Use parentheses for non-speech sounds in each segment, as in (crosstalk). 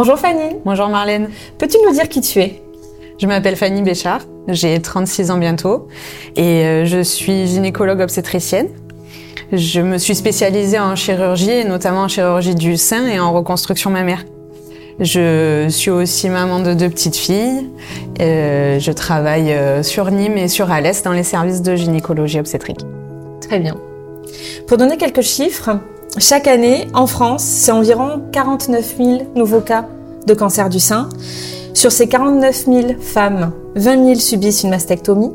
Bonjour Fanny. Bonjour Marlène. Peux-tu nous dire qui tu es? Je m'appelle Fanny Béchard, j'ai 36 ans bientôt et euh, je suis gynécologue obstétricienne. Je me suis spécialisée en chirurgie et notamment en chirurgie du sein et en reconstruction mammaire. Je suis aussi maman de deux petites filles. Euh, je travaille euh, sur Nîmes et sur Alès dans les services de gynécologie obstétrique. Très bien. Pour donner quelques chiffres, chaque année, en France, c'est environ 49 000 nouveaux cas de cancer du sein. Sur ces 49 000 femmes, 20 000 subissent une mastectomie.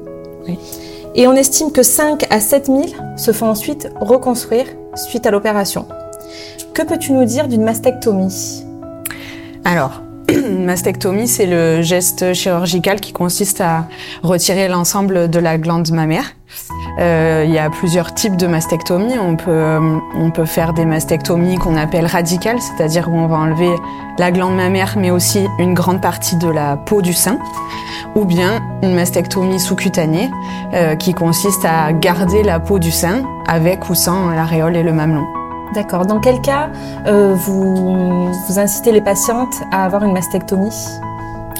Et on estime que 5 à 7 000 se font ensuite reconstruire suite à l'opération. Que peux-tu nous dire d'une mastectomie? Alors, (clears throat) mastectomie, c'est le geste chirurgical qui consiste à retirer l'ensemble de la glande mammaire. Euh, il y a plusieurs types de mastectomie. On peut, euh, on peut faire des mastectomies qu'on appelle radicales, c'est-à-dire où on va enlever la glande mammaire, mais aussi une grande partie de la peau du sein. Ou bien une mastectomie sous-cutanée, euh, qui consiste à garder la peau du sein avec ou sans l'aréole et le mamelon. D'accord. Dans quel cas euh, vous, vous incitez les patientes à avoir une mastectomie?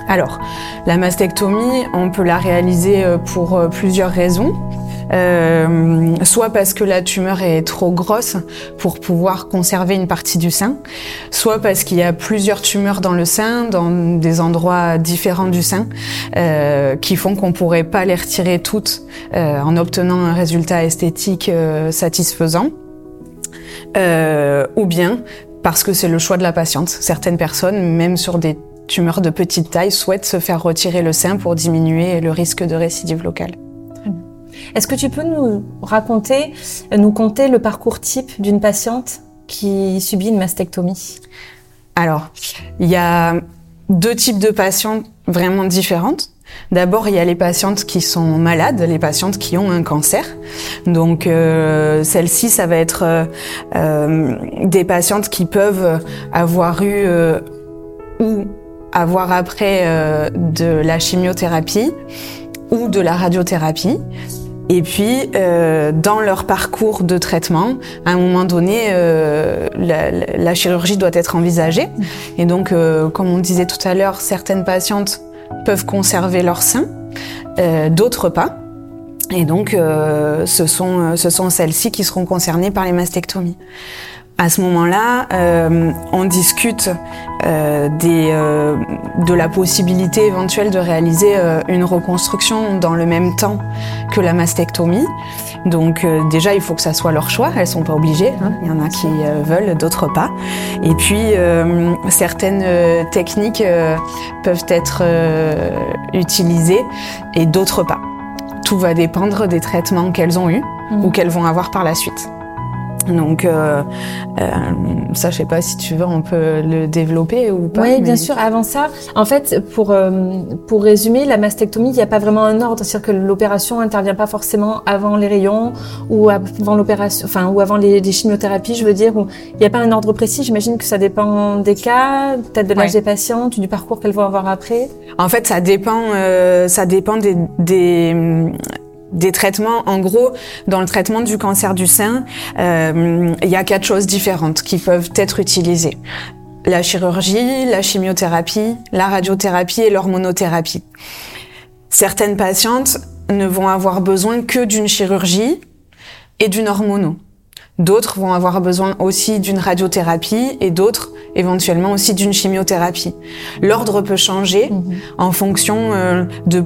Alors, la mastectomie, on peut la réaliser pour plusieurs raisons. Euh, soit parce que la tumeur est trop grosse pour pouvoir conserver une partie du sein, soit parce qu'il y a plusieurs tumeurs dans le sein, dans des endroits différents du sein, euh, qui font qu'on pourrait pas les retirer toutes euh, en obtenant un résultat esthétique euh, satisfaisant. Euh, ou bien parce que c'est le choix de la patiente. Certaines personnes, même sur des tumeurs de petite taille, souhaitent se faire retirer le sein pour diminuer le risque de récidive locale. Est-ce que tu peux nous raconter, nous conter le parcours type d'une patiente qui subit une mastectomie? Alors, il y a deux types de patientes vraiment différentes. D'abord, il y a les patientes qui sont malades, les patientes qui ont un cancer. Donc, euh, celles-ci, ça va être euh, euh, des patientes qui peuvent avoir eu ou avoir après de la chimiothérapie ou de la radiothérapie. Et puis, euh, dans leur parcours de traitement, à un moment donné, euh, la, la- chirurgie doit être envisagée. Et donc, euh, comme on disait tout à l'heure, certaines patientes peuvent conserver leur sein, euh, d'autres pas. Et donc, euh, ce sont, euh, ce sont celles-ci qui seront concernées par les mastectomies. À ce moment-là, euh, on discute euh, des, euh, de la possibilité éventuelle de réaliser euh, une reconstruction dans le même temps que la mastectomie. Donc euh, déjà, il faut que ça soit leur choix. Elles sont pas obligées. hein. Il y en a qui euh, veulent, d'autres pas. Et puis euh, certaines techniques peuvent être utilisées et d'autres pas. Tout va dépendre des traitements qu'elles ont eus ou qu'elles vont avoir par la suite. Donc euh, euh, ça, je sais pas si tu veux, on peut le développer ou pas. Oui, mais- bien sûr. Avant ça, en fait, pour euh, pour résumer, la mastectomie, il n'y a pas vraiment un ordre, c'est-à-dire que l'opération intervient pas forcément avant les rayons ou avant l'opération, enfin ou avant les, les chimiothérapies, je veux dire. Il n'y a pas un ordre précis. J'imagine que ça dépend des cas, peut-être de l'âge Ouais. des patientes, du parcours qu'elles vont avoir après. En fait, ça dépend, euh, ça dépend des, des, des traitements. En gros, dans le traitement du cancer du sein, euh, il y a quatre choses différentes qui peuvent être utilisées. La chirurgie, la chimiothérapie, la radiothérapie et l'hormonothérapie. Certaines patientes ne vont avoir besoin que d'une chirurgie et d'une hormono. D'autres vont avoir besoin aussi d'une radiothérapie et d'autres éventuellement aussi d'une chimiothérapie. L'ordre peut changer en fonction euh, de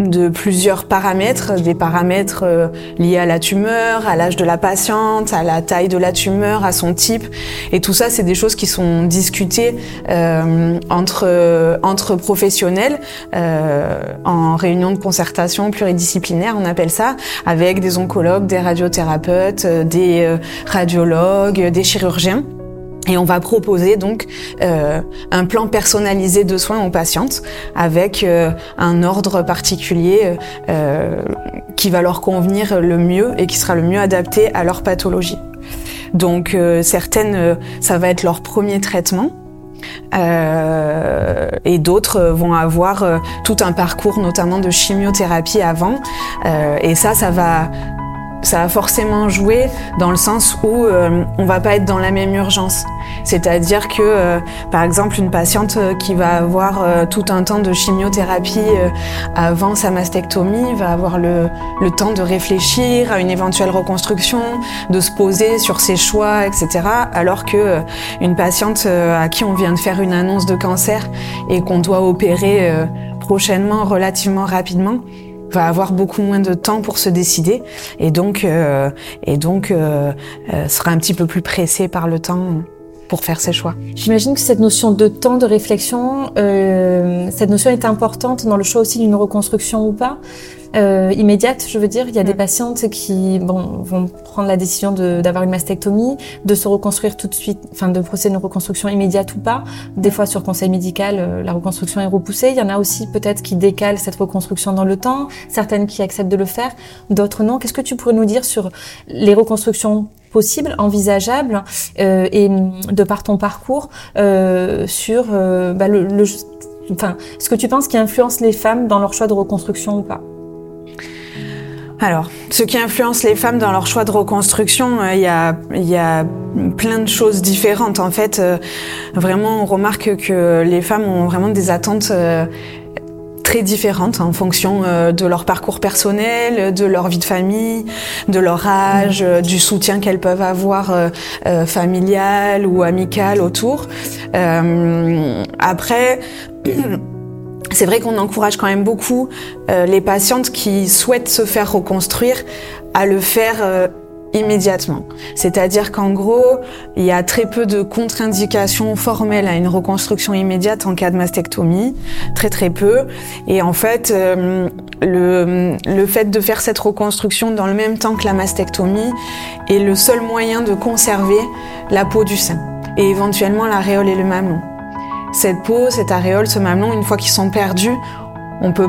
de plusieurs paramètres, des paramètres euh, liés à la tumeur, à l'âge de la patiente, à la taille de la tumeur, à son type. Et tout ça, c'est des choses qui sont discutées euh, entre, entre professionnels euh, en réunion de concertation pluridisciplinaire, on appelle ça, avec des oncologues, des radiothérapeutes, euh, des radiologues, des chirurgiens. Et on va proposer donc euh, un plan personnalisé de soins aux patientes avec euh, un ordre particulier euh, qui va leur convenir le mieux et qui sera le mieux adapté à leur pathologie. Donc certaines, ça va être leur premier traitement. Et d'autres vont avoir tout un parcours, notamment de chimiothérapie avant. Et ça, ça va ça a forcément joué dans le sens où euh, on va pas être dans la même urgence. C'est-à-dire que, euh, par exemple, une patiente euh, qui va avoir tout un temps de chimiothérapie avant sa mastectomie va avoir le, le, temps de réfléchir à une éventuelle reconstruction, de se poser sur ses choix, etc. Alors que une patiente à qui on vient de faire une annonce de cancer et qu'on doit opérer prochainement, relativement rapidement, va avoir beaucoup moins de temps pour se décider et donc euh, et donc euh, euh, sera un petit peu plus pressé par le temps pour faire ses choix. J'imagine que cette notion de temps de réflexion, euh, cette notion est importante dans le choix aussi d'une reconstruction ou pas. Euh, immédiate, je veux dire, il y a des mm. patientes qui bon, vont prendre la décision d'avoir une mastectomie, de se reconstruire tout de suite, enfin de procéder à une reconstruction immédiate ou pas. Des fois, sur conseil médical, euh, la reconstruction est repoussée. Il y en a aussi peut-être qui décalent cette reconstruction dans le temps, certaines qui acceptent de le faire, d'autres non. Qu'est-ce que tu pourrais nous dire sur les reconstructions possible, envisageable, euh, et de par ton parcours euh, sur euh, bah, le, le, enfin, ce que tu penses qui influence les femmes dans leur choix de reconstruction ou pas? Alors, ce qui influence les femmes dans leur choix de reconstruction, il y, a, y, a, plein de choses différentes. En fait, vraiment, on remarque que les femmes ont vraiment des attentes très différentes en fonction euh, de leur parcours personnel, de leur vie de famille, de leur âge, euh, du soutien qu'elles peuvent avoir euh, familial ou amical autour. après, (clears throat) c'est vrai qu'on encourage quand même beaucoup les patientes qui souhaitent se faire reconstruire à le faire immédiatement. C'est-à-dire qu'en gros, il y a très peu de contre-indications formelles à une reconstruction immédiate en cas de mastectomie, très très peu. Et en fait, euh, le, le fait de faire cette reconstruction dans le même temps que la mastectomie est le seul moyen de conserver la peau du sein et éventuellement l'aréole et le mamelon. Cette peau, cette aréole, ce mamelon, une fois qu'ils sont perdus, on peut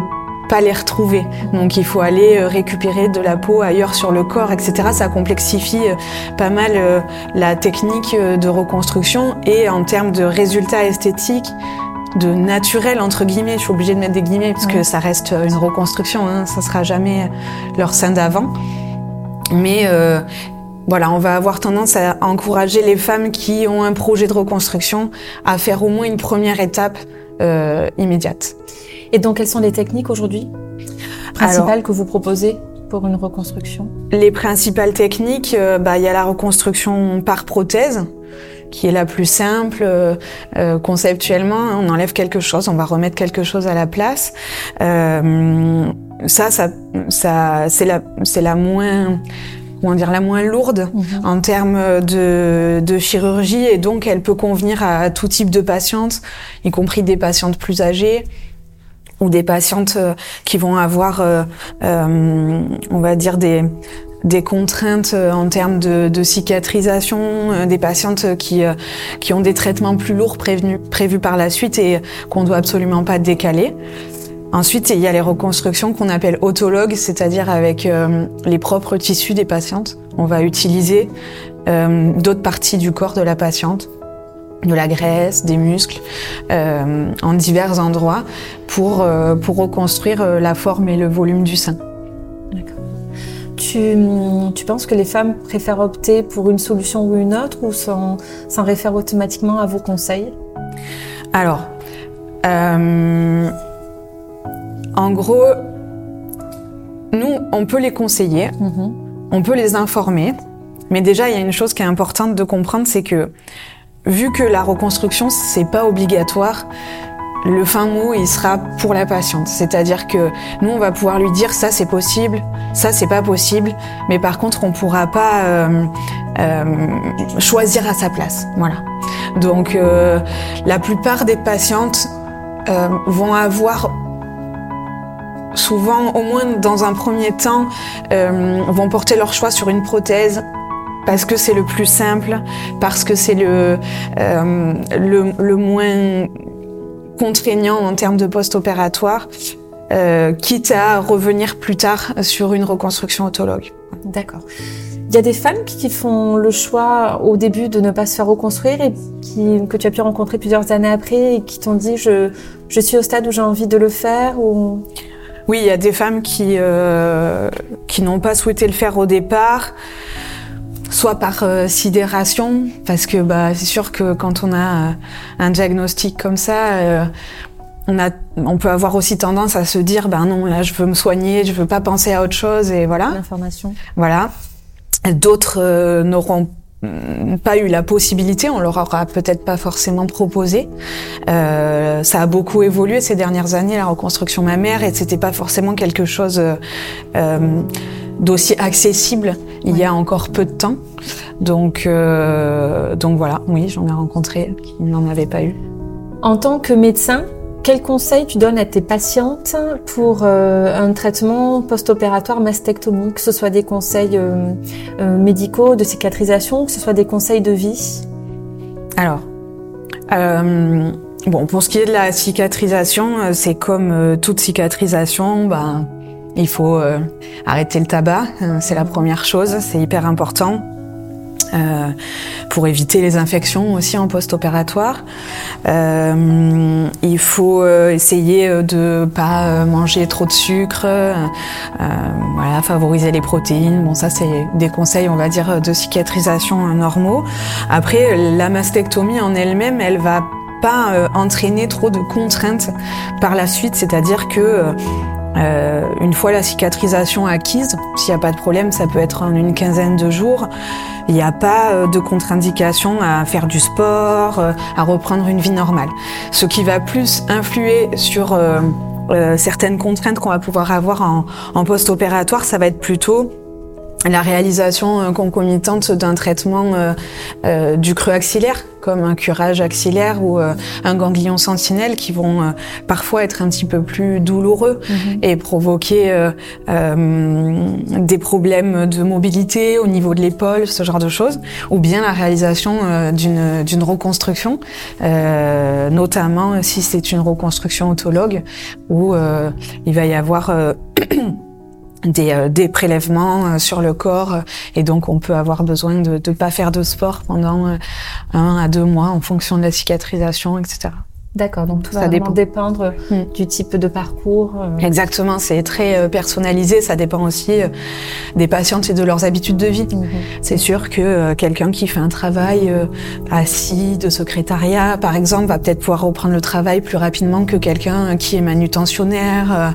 pas les retrouver. Donc il faut aller euh, récupérer de la peau ailleurs sur le corps, etc. Ça complexifie euh, pas mal euh, la technique de reconstruction et en termes de résultats esthétiques, de naturel entre guillemets, je suis obligée de mettre des guillemets parce que ça reste une reconstruction, hein, ça sera jamais leur sein d'avant. Mais voilà, on va avoir tendance à encourager les femmes qui ont un projet de reconstruction à faire au moins une première étape immédiate. Et donc, quelles sont les techniques aujourd'hui principales que vous proposez pour une reconstruction? Les principales techniques, euh, bah, il y a la reconstruction par prothèse qui est la plus simple euh, euh, conceptuellement. On enlève quelque chose, on va remettre quelque chose à la place. ça, ça, ça c'est la, c'est la moins comment dire, la moins lourde mhm. en termes de, de, chirurgie et donc elle peut convenir à tout type de patientes, y compris des patientes plus âgées ou des patientes euh, qui vont avoir, euh, euh, on va dire, des, des contraintes en termes de, de cicatrisation, des patientes qui, qui ont des traitements plus lourds prévenus, prévus par la suite et qu'on doit absolument pas décaler. Ensuite, il y a les reconstructions qu'on appelle autologues, c'est-à-dire avec les propres tissus des patientes. On va utiliser d'autres parties du corps de la patiente de la graisse, des muscles, euh, en divers endroits pour, euh, pour reconstruire euh, la forme et le volume du sein. D'accord. Tu, tu, penses que les femmes préfèrent opter pour une solution ou une autre ou s'en réfèrent automatiquement à vos conseils? Alors, en gros, nous, on peut les conseiller, mm-hmm. on peut les informer, mais déjà, il y a une chose qui est importante de comprendre, c'est que vu que la reconstruction, c'est pas obligatoire, le fin mot, il sera pour la patiente. C'est-à-dire que nous, on va pouvoir lui dire ça c'est possible, ça c'est pas possible, mais par contre, on pourra pas euh, euh, choisir à sa place. Voilà. Donc, euh, la plupart des patientes vont avoir souvent, au moins dans un premier temps, euh, vont porter leur choix sur une prothèse parce que c'est le plus simple, parce que c'est le, euh, le, le, moins contraignant en termes de post-opératoire, euh, quitte à revenir plus tard sur une reconstruction autologue. D'accord. Il y a des femmes qui font le choix au début de ne pas se faire reconstruire et qui, que tu as pu rencontrer plusieurs années après et qui t'ont dit je, je suis au stade où j'ai envie de le faire ou... Oui, il y a des femmes qui, euh, qui n'ont pas souhaité le faire au départ, soit par euh, sidération, parce que bah, c'est sûr que quand on a euh, un diagnostic comme ça, euh, on, a, on peut avoir aussi tendance à se dire, ben non, là je veux me soigner, je veux pas penser à autre chose, et voilà. L'information. Voilà. D'autres n'auront mm, pas eu la possibilité, on leur aura peut-être pas forcément proposé. Euh, ça a beaucoup évolué ces dernières années, la reconstruction mammaire, et c'était pas forcément quelque chose euh, euh, d'aussi accessible il y a encore peu de temps. Donc, euh, donc voilà, oui, j'en ai rencontré qui n'en avaient pas eu. En tant que médecin, quels conseils tu donnes à tes patientes pour euh, un traitement post-opératoire mastectomie, que ce soit des conseils euh, euh, médicaux, de cicatrisation, que ce soit des conseils de vie? Alors, bon, pour ce qui est de la cicatrisation, c'est comme toute cicatrisation, ben, il faut arrêter le tabac, c'est la première chose, c'est hyper important. Euh, pour éviter les infections aussi en post-opératoire. Euh, il faut euh, essayer de pas euh, manger trop de sucre, voilà, favoriser les protéines. Bon, ça c'est des conseils, on va dire, de cicatrisation normaux. Après, la mastectomie en elle-même, elle va pas entraîner trop de contraintes par la suite, c'est-à-dire que euh, une fois la cicatrisation acquise, s'il n'y a pas de problème, ça peut être en une quinzaine de jours. Il n'y a pas euh, de contre-indication à faire du sport, euh, à reprendre une vie normale. Ce qui va plus influer sur euh, euh, certaines contraintes qu'on va pouvoir avoir en, en post-opératoire, ça va être plutôt la réalisation euh, concomitante d'un traitement euh, euh, du creux axillaire, comme un curage axillaire ou euh, un ganglion sentinelle, qui vont euh, parfois être un petit peu plus douloureux et provoquer euh, euh, des problèmes de mobilité au niveau de l'épaule, ce genre de choses, ou bien la réalisation d'une d'une reconstruction, euh, notamment si c'est une reconstruction autologue, où euh, il va y avoir euh, (clears throat) des, euh, des prélèvements euh, sur le corps et donc on peut avoir besoin de ne pas faire de sport pendant euh, un à deux mois en fonction de la cicatrisation, etc. D'accord, donc tout Ça va dépend. dépendre Mm. du type de parcours. euh, Exactement, c'est très euh, personnalisé, ça dépend aussi euh, des patientes et de leurs habitudes de vie. mhm. C'est sûr que quelqu'un qui fait un travail assis de secrétariat, par exemple, va peut-être pouvoir reprendre le travail plus rapidement que quelqu'un qui est manutentionnaire.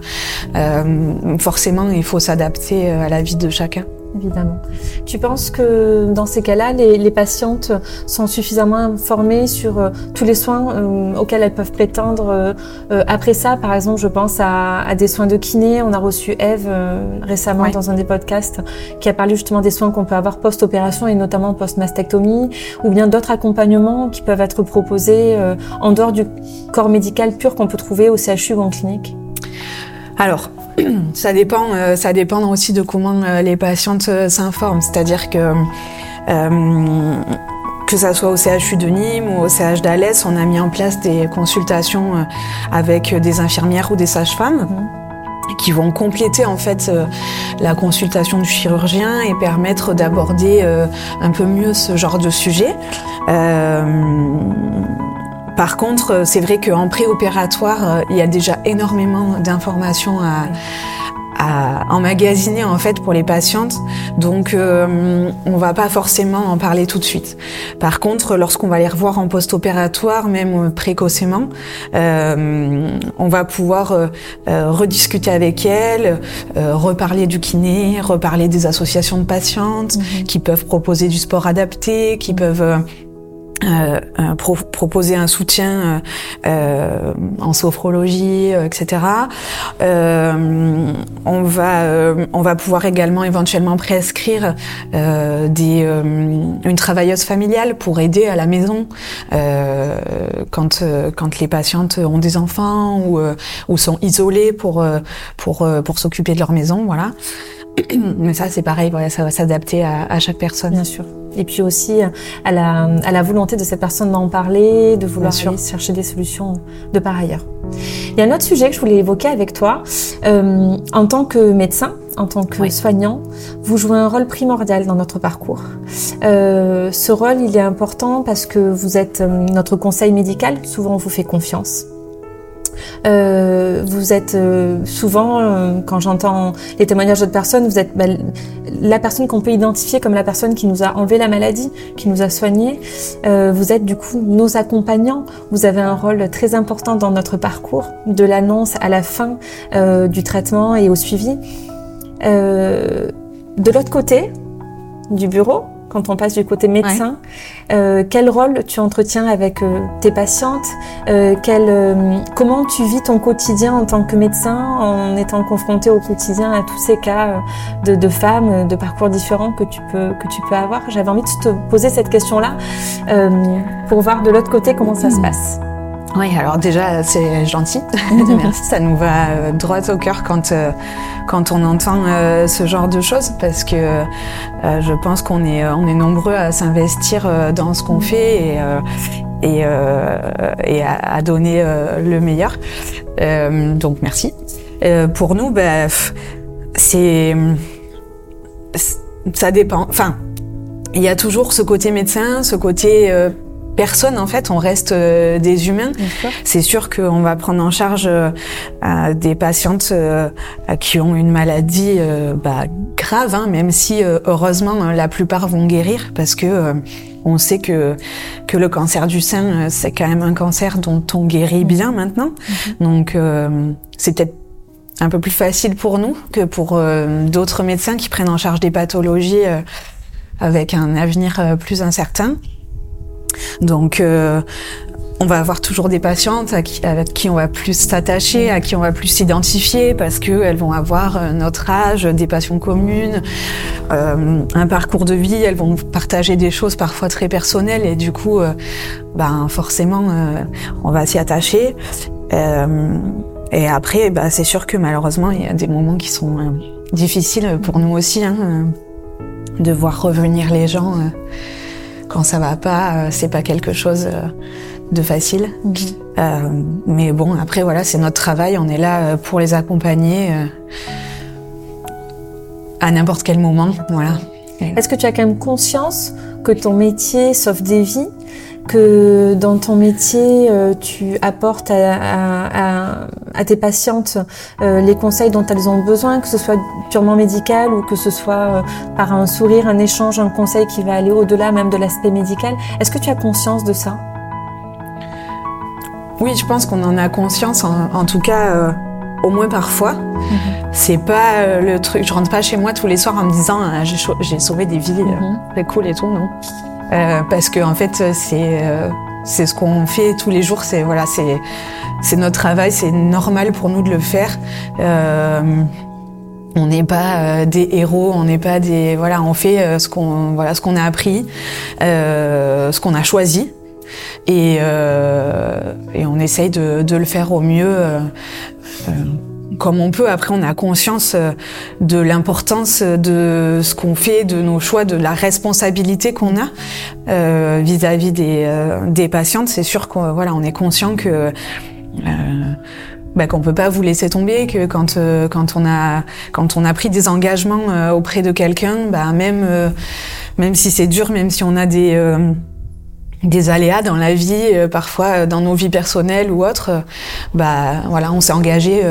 Euh, forcément, il faut s'adapter à la vie de chacun. Évidemment. Tu penses que dans ces cas-là, les, les patientes sont suffisamment informées sur euh, tous les soins euh, auxquels elles peuvent prétendre euh, après ça? Par exemple, je pense à, à des soins de kiné. On a reçu Eve récemment Ouais. dans un des podcasts qui a parlé justement des soins qu'on peut avoir post-opération et notamment post-mastectomie, ou bien d'autres accompagnements qui peuvent être proposés en dehors du corps médical pur qu'on peut trouver au CHU ou en clinique. Alors, (clears throat) ça dépend, euh, ça dépend aussi de comment euh, les patientes euh, s'informent. C'est-à-dire que que ça soit au CHU de Nîmes ou au CH d'Alès, on a mis en place des consultations avec des infirmières ou des sages-femmes qui vont compléter en fait la consultation du chirurgien et permettre d'aborder un peu mieux ce genre de sujet. Euh, par contre, euh, c'est vrai qu'en préopératoire, euh, il y a déjà énormément d'informations à, à emmagasiner en fait pour les patientes, donc euh, on va pas forcément en parler tout de suite. Par contre, lorsqu'on va les revoir en post-opératoire, même euh, précocement, euh, on va pouvoir euh, rediscuter avec elles, euh, reparler du kiné, reparler des associations de patientes qui peuvent proposer du sport adapté, qui peuvent euh, euh, pro- proposer un soutien euh, en sophrologie, etc. On va on va pouvoir également éventuellement prescrire une travailleuse familiale pour aider à la maison quand quand les patientes ont des enfants ou ou sont isolées pour pour pour s'occuper de leur maison, voilà. (clears throat) Mais ça c'est pareil, voilà, ça va s'adapter à, à chaque personne. Bien sûr. Et puis aussi à la, à la volonté de cette personne d'en parler, de vouloir aller chercher des solutions de par ailleurs. Il y a un autre sujet que je voulais évoquer avec toi. Euh, en tant que médecin, en tant que Oui. soignant, vous jouez un rôle primordial dans notre parcours. Euh, ce rôle, il est important parce que vous êtes euh, notre conseil médical. Souvent, on vous fait confiance. Euh, vous êtes euh, souvent, euh, quand j'entends les témoignages d'autres personnes, vous êtes bah, la personne qu'on peut identifier comme la personne qui nous a enlevé la maladie, qui nous a soignés. vous êtes du coup nos accompagnants. Vous avez un rôle très important dans notre parcours, de l'annonce à la fin du traitement et au suivi. de l'autre côté du bureau, quand on passe du côté médecin. Euh, quel rôle tu entretiens avec euh, tes patientes euh, Comment tu vis ton quotidien en tant que médecin en étant confronté au quotidien à tous ces cas de, femmes, de parcours différents que tu peux, que tu peux avoir? J'avais envie de te poser cette question-là pour voir de l'autre côté comment ça se passe. Oui, alors déjà, c'est gentil. (laughs) Merci, ça nous va euh, droit au cœur quand, euh, quand on entend euh, ce genre de choses parce que je pense qu'on est, on est nombreux à s'investir dans ce qu'on fait et, et, et à, donner le meilleur. donc, merci. pour nous, bah, c'est. Ça dépend. Enfin, il y a toujours ce côté médecin, ce côté personne en fait, on reste euh, des humains. C'est sûr qu'on va prendre en charge euh, des patientes euh, qui ont une maladie bah, grave, hein, même si heureusement la plupart vont guérir parce que on sait que que le cancer du sein c'est quand même un cancer dont on guérit mhm. bien maintenant. Mhm. Donc c'est peut-être un peu plus facile pour nous que pour d'autres médecins qui prennent en charge des pathologies avec un avenir plus incertain. Donc, euh, on va avoir toujours des patientes avec qui on va plus s'attacher, à qui on va plus s'identifier parce qu'elles vont avoir euh, notre âge, des passions communes, euh, un parcours de vie, elles vont partager des choses parfois très personnelles et du coup, ben forcément, on va s'y attacher. et après, ben, c'est sûr que malheureusement, il y a des moments qui sont difficiles pour nous aussi, hein, de voir revenir les gens quand ça va pas, euh, c'est pas quelque chose euh, de facile. Mhm. Euh, mais bon, après voilà, c'est notre travail, on est là pour les accompagner à n'importe quel moment, voilà. Est-ce que tu as quand même conscience que ton métier sauve des vies? Que dans ton métier, euh, tu apportes à, tes patientes euh, les conseils dont elles ont besoin, que ce soit purement médical ou que ce soit euh, par un sourire, un échange, un conseil qui va aller au-delà même de l'aspect médical. Est-ce que tu as conscience de ça? Oui, je pense qu'on en a conscience, en, tout cas, au moins parfois. Mhm. C'est pas le truc, je rentre pas chez moi tous les soirs en me disant ah, j'ai sauvé des vies, mhm. c'est cool et tout, non euh, parce que en fait c'est euh, c'est ce qu'on fait tous les jours. C'est voilà, c'est c'est notre travail. C'est normal pour nous de le faire. Euh, on n'est pas des héros, on n'est pas des voilà, on fait ce qu'on voilà ce qu'on a appris, ce qu'on a choisi. Et, et on essaye de, de, le faire au mieux comme on peut. Après, on a conscience euh, de l'importance de ce qu'on fait, de nos choix, de la responsabilité qu'on a euh, vis-à-vis des, euh, des, patientes. C'est sûr qu'on voilà, on est conscient que euh, bah, qu'on peut pas vous laisser tomber, que quand quand on a quand on a pris des engagements auprès de quelqu'un, bah, même même si c'est dur, même si on a des des aléas dans la vie, euh, parfois euh, dans nos vies personnelles ou autres, euh, bah voilà, on s'est engagé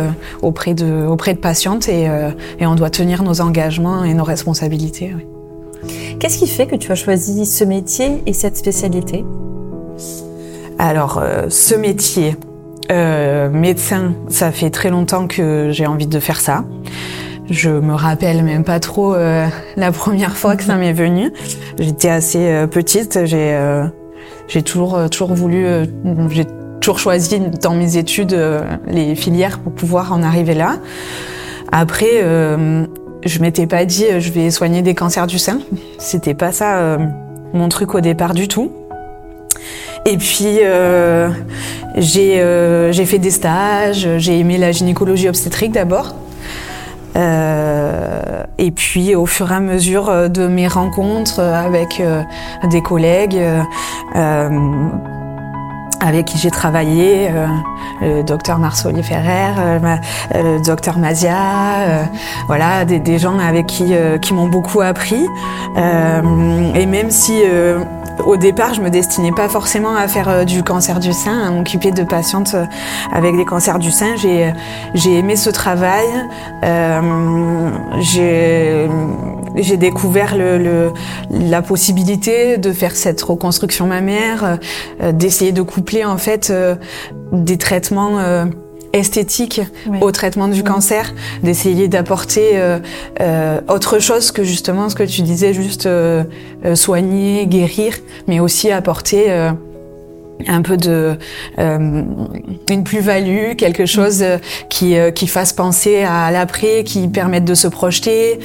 auprès de auprès de patientes et, et, on doit tenir nos engagements et nos responsabilités. Qu'est-ce qui fait que tu as choisi ce métier et cette spécialité? Alors ce métier, médecin, ça fait très longtemps que j'ai envie de faire ça. Je me rappelle même pas trop la première fois que ça m'est venu. J'étais assez petite, j'ai j'ai toujours, euh, toujours voulu, euh, j'ai toujours choisi dans mes études euh, les filières pour pouvoir en arriver là. Après, je m'étais pas dit je vais soigner des cancers du sein. C'était pas ça mon truc au départ du tout. Et puis j'ai fait des stages, j'ai aimé la gynécologie obstétrique d'abord. Euh, et puis au fur et à mesure euh, de mes rencontres euh, avec des collègues avec qui j'ai travaillé, le docteur Marsoli Ferrer, le docteur Mazia, voilà, des, des, gens avec qui, qui m'ont beaucoup appris. et même si au départ, je me destinais pas forcément à faire euh, du cancer du sein, à m'occuper de patientes euh, avec des cancers du sein. J'ai j'ai aimé ce travail. Euh, j'ai découvert le, le, la possibilité de faire cette reconstruction mammaire, euh, d'essayer de en fait des traitements esthétique au traitement du cancer, d'essayer d'apporter euh, euh, autre chose que justement ce que tu disais, juste euh, soigner, guérir, mais aussi apporter un peu de une plus-value, quelque chose qui qui fasse penser à l'après, qui permette de se projeter.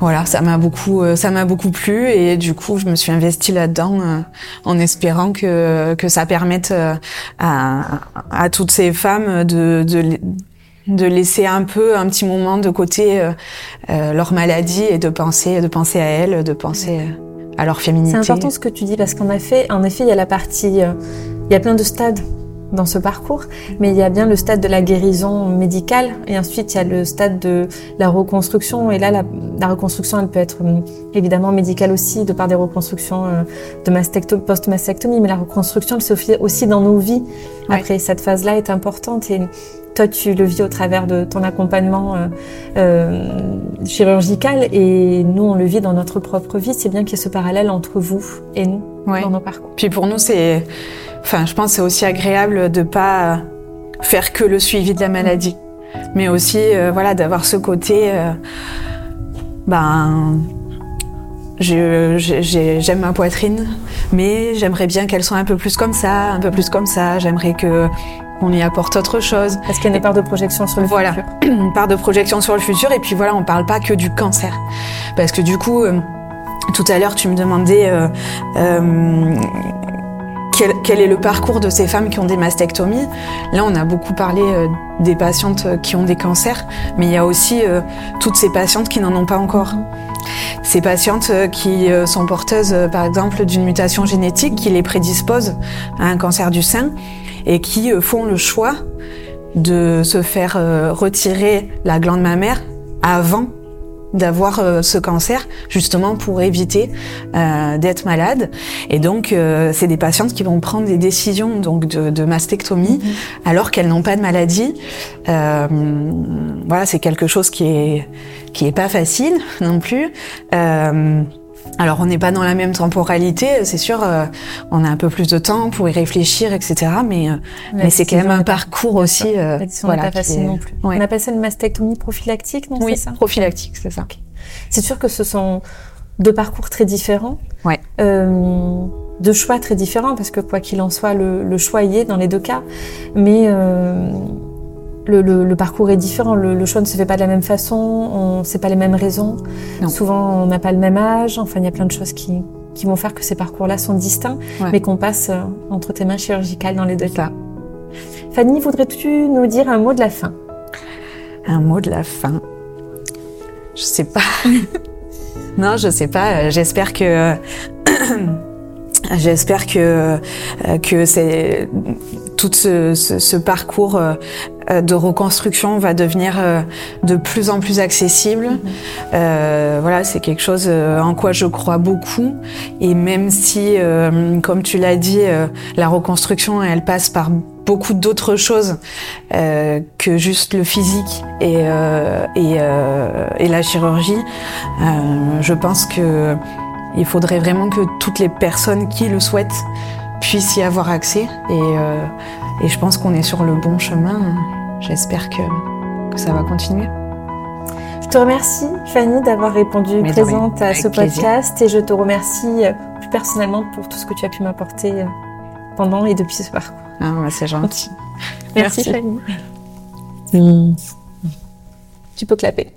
voilà, ça m'a beaucoup ça m'a beaucoup plu et du coup je me suis investie là-dedans en espérant que que ça permette à, à toutes ces femmes de, de de laisser un peu un petit moment de côté leur maladie et de penser de penser à elles, de penser à leur féminité. C'est important ce que tu dis parce qu'en effet, en effet, il y a la partie, euh, il y a plein de stades dans ce parcours, mais il y a bien le stade de la guérison médicale et ensuite il y a le stade de la reconstruction et là la, la reconstruction elle peut être euh, évidemment médicale aussi de par des reconstructions euh, de mastectomie, post-mastectomie, mais la reconstruction elle se fait aussi dans nos vies. Après cette phase-là est importante et toi, tu le vis au travers de ton accompagnement euh, euh, chirurgical et nous, on le vit dans notre propre vie. C'est bien qu'il y ait ce parallèle entre vous et nous dans nos parcours. Puis pour nous, c'est, enfin, je pense, c'est aussi agréable de pas faire que le suivi de la maladie, mais aussi, euh, voilà, d'avoir ce côté, euh, ben. J'aime ma poitrine, mais j'aimerais bien qu'elle soit un peu plus comme ça, un peu plus comme ça. J'aimerais que on y apporte autre chose. Est-ce qu'il y a une part de projection sur le voilà. futur (clears throat) Une part de projection sur le futur. Et puis voilà, on parle pas que du cancer. Parce que du coup, euh, tout à l'heure, tu me demandais euh, euh, quel, quel, est le parcours de ces femmes qui ont des mastectomies. Là, on a beaucoup parlé euh, des patientes qui ont des cancers, mais il y a aussi toutes ces patientes qui n'en ont pas encore. Ces patientes qui sont porteuses, par exemple, d'une mutation génétique qui les prédispose à un cancer du sein et qui font le choix de se faire retirer la glande mammaire avant d'avoir euh, ce cancer justement pour éviter euh, d'être malade. Et donc euh, c'est des patientes qui vont prendre des décisions donc de, de mastectomie mmh. alors qu'elles n'ont pas de maladie. Euh, voilà c'est quelque chose qui est qui est pas facile non plus alors on n'est pas dans la même temporalité, c'est sûr, euh, on a un peu plus de temps pour y réfléchir, etc. Mais, euh, mais c'est quand même un parcours aussi. Euh, voilà, pas est... non plus. Ouais. On appelle ça une mastectomie prophylactique, non Oui, ça? prophylactique, c'est ça. Okay. C'est sûr que ce sont deux parcours très différents, ouais. euh, deux choix très différents, parce que quoi qu'il en soit, le, le, choix y est dans les deux cas. Mais euh, le, le, le, parcours est différent. Le, le, choix ne se fait pas de la même façon. On sait pas les mêmes raisons. Non. Souvent, on n'a pas le même âge. Enfin, il y a plein de choses qui, qui vont faire que ces parcours-là sont distincts, ouais. mais qu'on passe euh, entre tes mains chirurgicales dans les deux cas. Fanny, voudrais-tu nous dire un mot de la fin? Un mot de la fin? Je sais pas. (laughs) non, je sais pas. J'espère que. (clears throat) J'espère que que c'est tout ce, ce, ce parcours de reconstruction va devenir de plus en plus accessible. Mmh. Euh, voilà, c'est quelque chose en quoi je crois beaucoup. Et même si, euh, comme tu l'as dit, euh, la reconstruction, elle passe par beaucoup d'autres choses euh, que juste le physique et, euh, et, euh, et la chirurgie. je pense que il faudrait vraiment que toutes les personnes qui le souhaitent puissent y avoir accès. Et, et je pense qu'on est sur le bon chemin. J'espère que, que ça va continuer. Je te remercie, Fanny, d'avoir répondu Mais présente à ce plaisir. podcast et je te remercie plus personnellement pour tout ce que tu as pu m'apporter pendant et depuis ce parcours. Ah, bah c'est gentil. (laughs) Merci, Merci. Fanny. Mmh. Tu peux clapper.